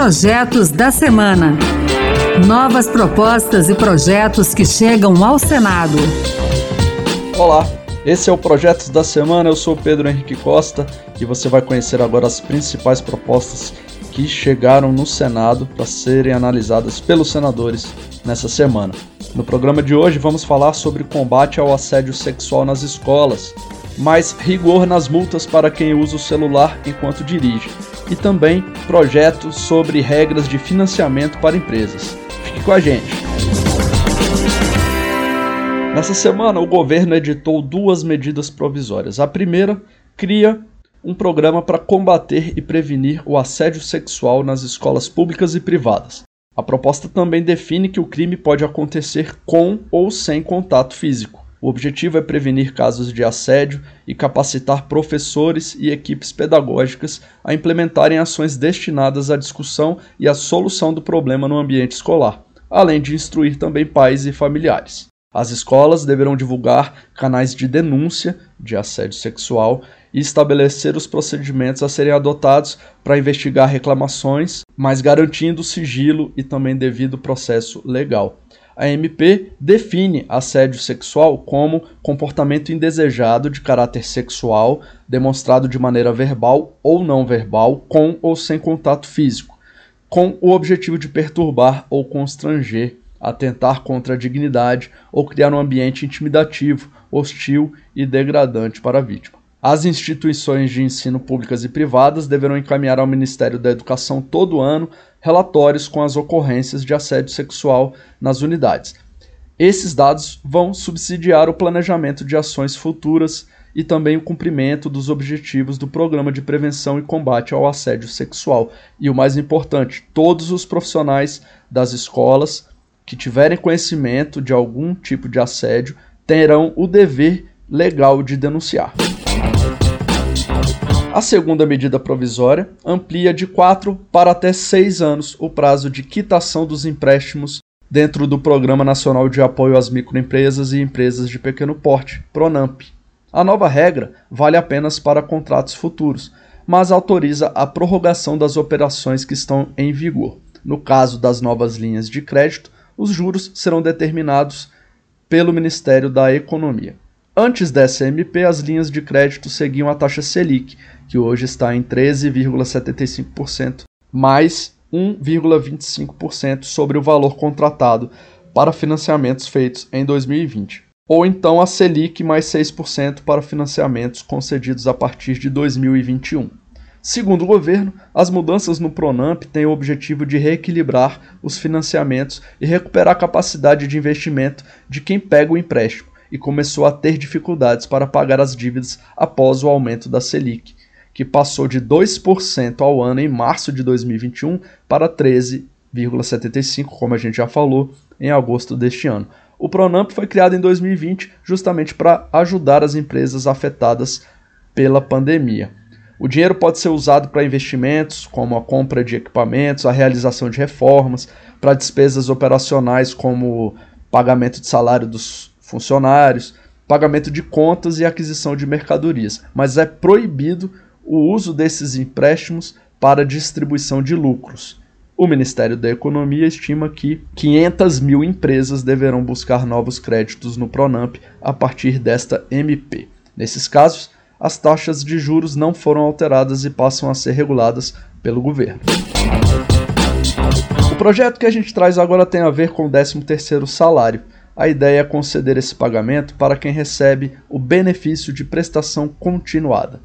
Projetos da Semana. Novas propostas e projetos que chegam ao Senado. Olá, esse é o Projetos da Semana. Eu sou Pedro Henrique Costa e você vai conhecer agora as principais propostas que chegaram no Senado para serem analisadas pelos senadores nessa semana. No programa de hoje vamos falar sobre combate ao assédio sexual nas escolas, mais rigor nas multas para quem usa o celular enquanto dirige e também projetos sobre regras de financiamento para empresas. Fique com a gente. Nessa semana, o governo editou duas medidas provisórias. A primeira cria um programa para combater e prevenir o assédio sexual nas escolas públicas e privadas. A proposta também define que o crime pode acontecer com ou sem contato físico. O objetivo é prevenir casos de assédio e capacitar professores e equipes pedagógicas a implementarem ações destinadas à discussão e à solução do problema no ambiente escolar, além de instruir também pais e familiares. As escolas deverão divulgar canais de denúncia de assédio sexual e estabelecer os procedimentos a serem adotados para investigar reclamações, mas garantindo sigilo e também devido processo legal. A MP define assédio sexual como comportamento indesejado de caráter sexual demonstrado de maneira verbal ou não verbal, com ou sem contato físico, com o objetivo de perturbar ou constranger, atentar contra a dignidade ou criar um ambiente intimidativo, hostil e degradante para a vítima. As instituições de ensino públicas e privadas deverão encaminhar ao Ministério da Educação todo ano relatórios com as ocorrências de assédio sexual nas unidades. Esses dados vão subsidiar o planejamento de ações futuras e também o cumprimento dos objetivos do Programa de Prevenção e Combate ao Assédio Sexual. E o mais importante, todos os profissionais das escolas que tiverem conhecimento de algum tipo de assédio terão o dever legal de denunciar. A segunda medida provisória amplia de 4 para até 6 anos o prazo de quitação dos empréstimos dentro do Programa Nacional de Apoio às Microempresas e Empresas de Pequeno Porte, PRONAMP. A nova regra vale apenas para contratos futuros, mas autoriza a prorrogação das operações que estão em vigor. No caso das novas linhas de crédito, os juros serão determinados pelo Ministério da Economia. Antes dessa MP, as linhas de crédito seguiam a taxa Selic, que hoje está em 13,75%, mais 1,25% sobre o valor contratado para financiamentos feitos em 2020. Ou então a Selic mais 6% para financiamentos concedidos a partir de 2021. Segundo o governo, as mudanças no Pronamp têm o objetivo de reequilibrar os financiamentos e recuperar a capacidade de investimento de quem pega o empréstimo e começou a ter dificuldades para pagar as dívidas após o aumento da Selic, que passou de 2% ao ano em março de 2021 para 13,75%, como a gente já falou, em agosto deste ano. O Pronamp foi criado em 2020 justamente para ajudar as empresas afetadas pela pandemia. O dinheiro pode ser usado para investimentos, como a compra de equipamentos, a realização de reformas, para despesas operacionais, como pagamento de salário dos funcionários, pagamento de contas e aquisição de mercadorias, mas é proibido o uso desses empréstimos para distribuição de lucros. O Ministério da Economia estima que 500 mil empresas deverão buscar novos créditos no Pronamp a partir desta MP. Nesses casos, as taxas de juros não foram alteradas e passam a ser reguladas pelo governo. O projeto que a gente traz agora tem a ver com o 13º salário. A ideia é conceder esse pagamento para quem recebe o benefício de prestação continuada.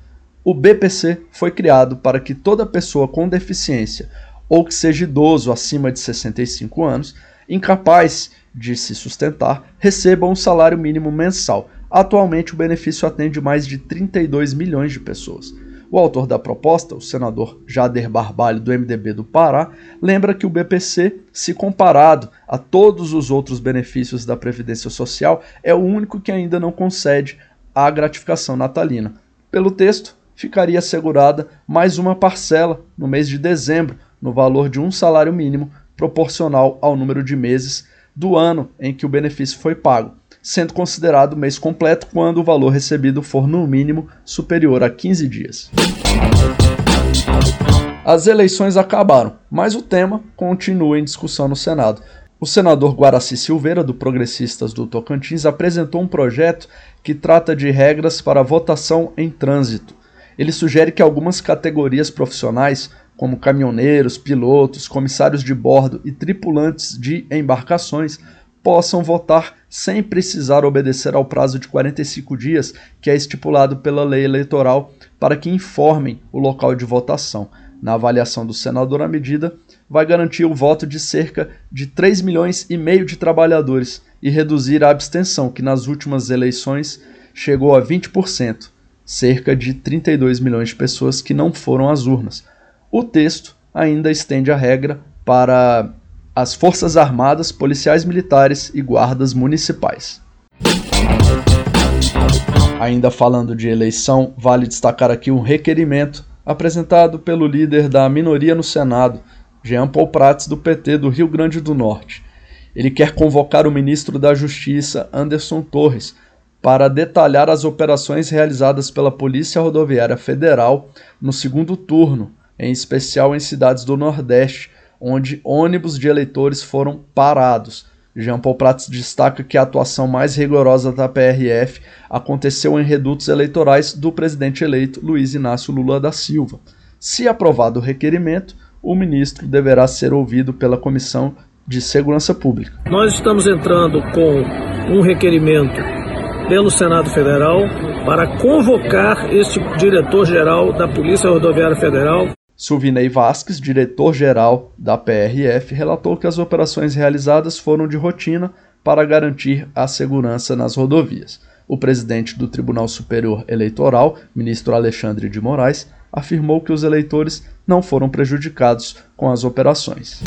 O BPC foi criado para que toda pessoa com deficiência ou que seja idoso acima de 65 anos, incapaz de se sustentar, receba um salário mínimo mensal. Atualmente, o benefício atende mais de 32 milhões de pessoas. O autor da proposta, o senador Jader Barbalho, do MDB do Pará, lembra que o BPC, se comparado a todos os outros benefícios da Previdência Social, é o único que ainda não concede a gratificação natalina. Pelo texto, ficaria assegurada mais uma parcela no mês de dezembro, no valor de um salário mínimo, proporcional ao número de meses do ano em que o benefício foi pago sendo considerado mês completo quando o valor recebido for no mínimo superior a 15 dias. As eleições acabaram, mas o tema continua em discussão no Senado. O senador Guaraci Silveira, do Progressistas do Tocantins, apresentou um projeto que trata de regras para votação em trânsito. Ele sugere que algumas categorias profissionais, como caminhoneiros, pilotos, comissários de bordo e tripulantes de embarcações, possam votar sem precisar obedecer ao prazo de 45 dias que é estipulado pela lei eleitoral para que informem o local de votação. Na avaliação do senador, a medida vai garantir o voto de cerca de 3 milhões e meio de trabalhadores e reduzir a abstenção, que nas últimas eleições chegou a 20%, cerca de 32 milhões de pessoas que não foram às urnas. O texto ainda estende a regra para as Forças Armadas, policiais militares e guardas municipais. Ainda falando de eleição, vale destacar aqui um requerimento apresentado pelo líder da minoria no Senado, Jean Paul Prats, do PT do Rio Grande do Norte. Ele quer convocar o ministro da Justiça, Anderson Torres, para detalhar as operações realizadas pela Polícia Rodoviária Federal no segundo turno, em especial em cidades do Nordeste, onde ônibus de eleitores foram parados. Jean Paul Prats destaca que a atuação mais rigorosa da PRF aconteceu em redutos eleitorais do presidente eleito Luiz Inácio Lula da Silva. Se aprovado o requerimento, o ministro deverá ser ouvido pela Comissão de Segurança Pública. Nós estamos entrando com um requerimento pelo Senado Federal para convocar este diretor-geral da Polícia Rodoviária Federal Silvinei Vasques, diretor-geral da PRF, relatou que as operações realizadas foram de rotina para garantir a segurança nas rodovias. O presidente do Tribunal Superior Eleitoral, ministro Alexandre de Moraes, afirmou que os eleitores não foram prejudicados com as operações.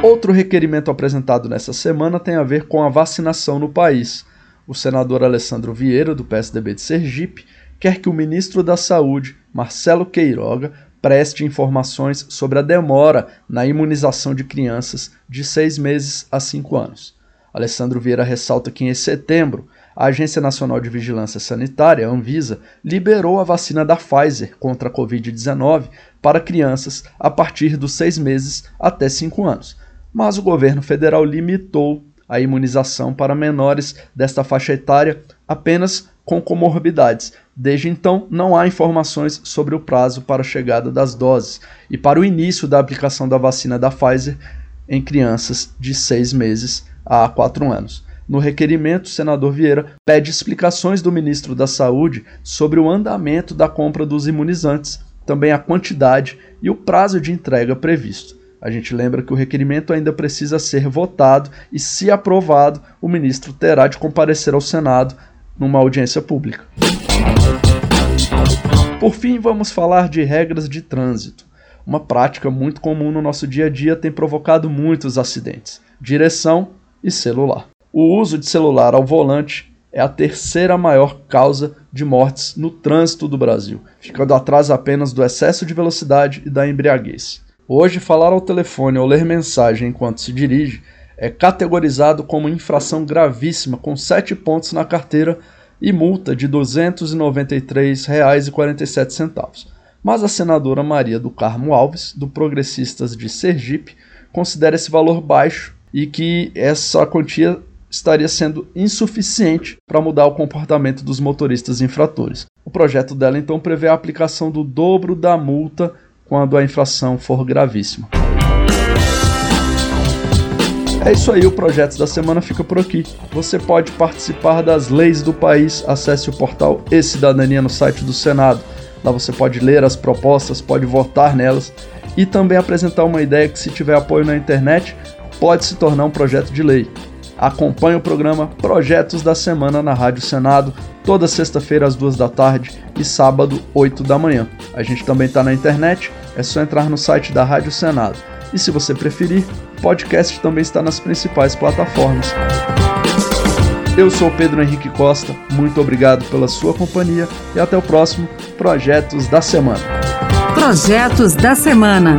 Outro requerimento apresentado nessa semana tem a ver com a vacinação no país. O senador Alessandro Vieira, do PSDB de Sergipe, quer que o ministro da Saúde, Marcelo Queiroga, preste informações sobre a demora na imunização de crianças de seis meses a cinco anos. Alessandro Vieira ressalta que em setembro, a Agência Nacional de Vigilância Sanitária, Anvisa, liberou a vacina da Pfizer contra a Covid-19 para crianças a partir dos seis meses até cinco anos. Mas o governo federal limitou a imunização para menores desta faixa etária apenas com comorbidades. Desde então, não há informações sobre o prazo para a chegada das doses e para o início da aplicação da vacina da Pfizer em crianças de 6 meses a 4 anos. No requerimento, o senador Vieira pede explicações do ministro da Saúde sobre o andamento da compra dos imunizantes, também a quantidade e o prazo de entrega previsto. A gente lembra que o requerimento ainda precisa ser votado e, se aprovado, o ministro terá de comparecer ao Senado numa audiência pública. Por fim, vamos falar de regras de trânsito. Uma prática muito comum no nosso dia a dia tem provocado muitos acidentes: direção e celular. O uso de celular ao volante é a terceira maior causa de mortes no trânsito do Brasil, ficando atrás apenas do excesso de velocidade e da embriaguez. Hoje, falar ao telefone ou ler mensagem enquanto se dirige é categorizado como infração gravíssima, com 7 pontos na carteira e multa de R$ 293,47. Mas a senadora Maria do Carmo Alves, do Progressistas de Sergipe, considera esse valor baixo e que essa quantia estaria sendo insuficiente para mudar o comportamento dos motoristas infratores. O projeto dela então prevê a aplicação do dobro da multa quando a infração for gravíssima. É isso aí, o Projetos da Semana fica por aqui. Você pode participar das leis do país, acesse o portal E-Cidadania no site do Senado. Lá você pode ler as propostas, pode votar nelas e também apresentar uma ideia que, se tiver apoio na internet, pode se tornar um projeto de lei. Acompanhe o programa Projetos da Semana na Rádio Senado, toda sexta-feira às duas da tarde e sábado, 8 da manhã. A gente também está na internet, é só entrar no site da Rádio Senado. E se você preferir, o podcast também está nas principais plataformas. Eu sou Pedro Henrique Costa, muito obrigado pela sua companhia e até o próximo Projetos da Semana. Projetos da Semana.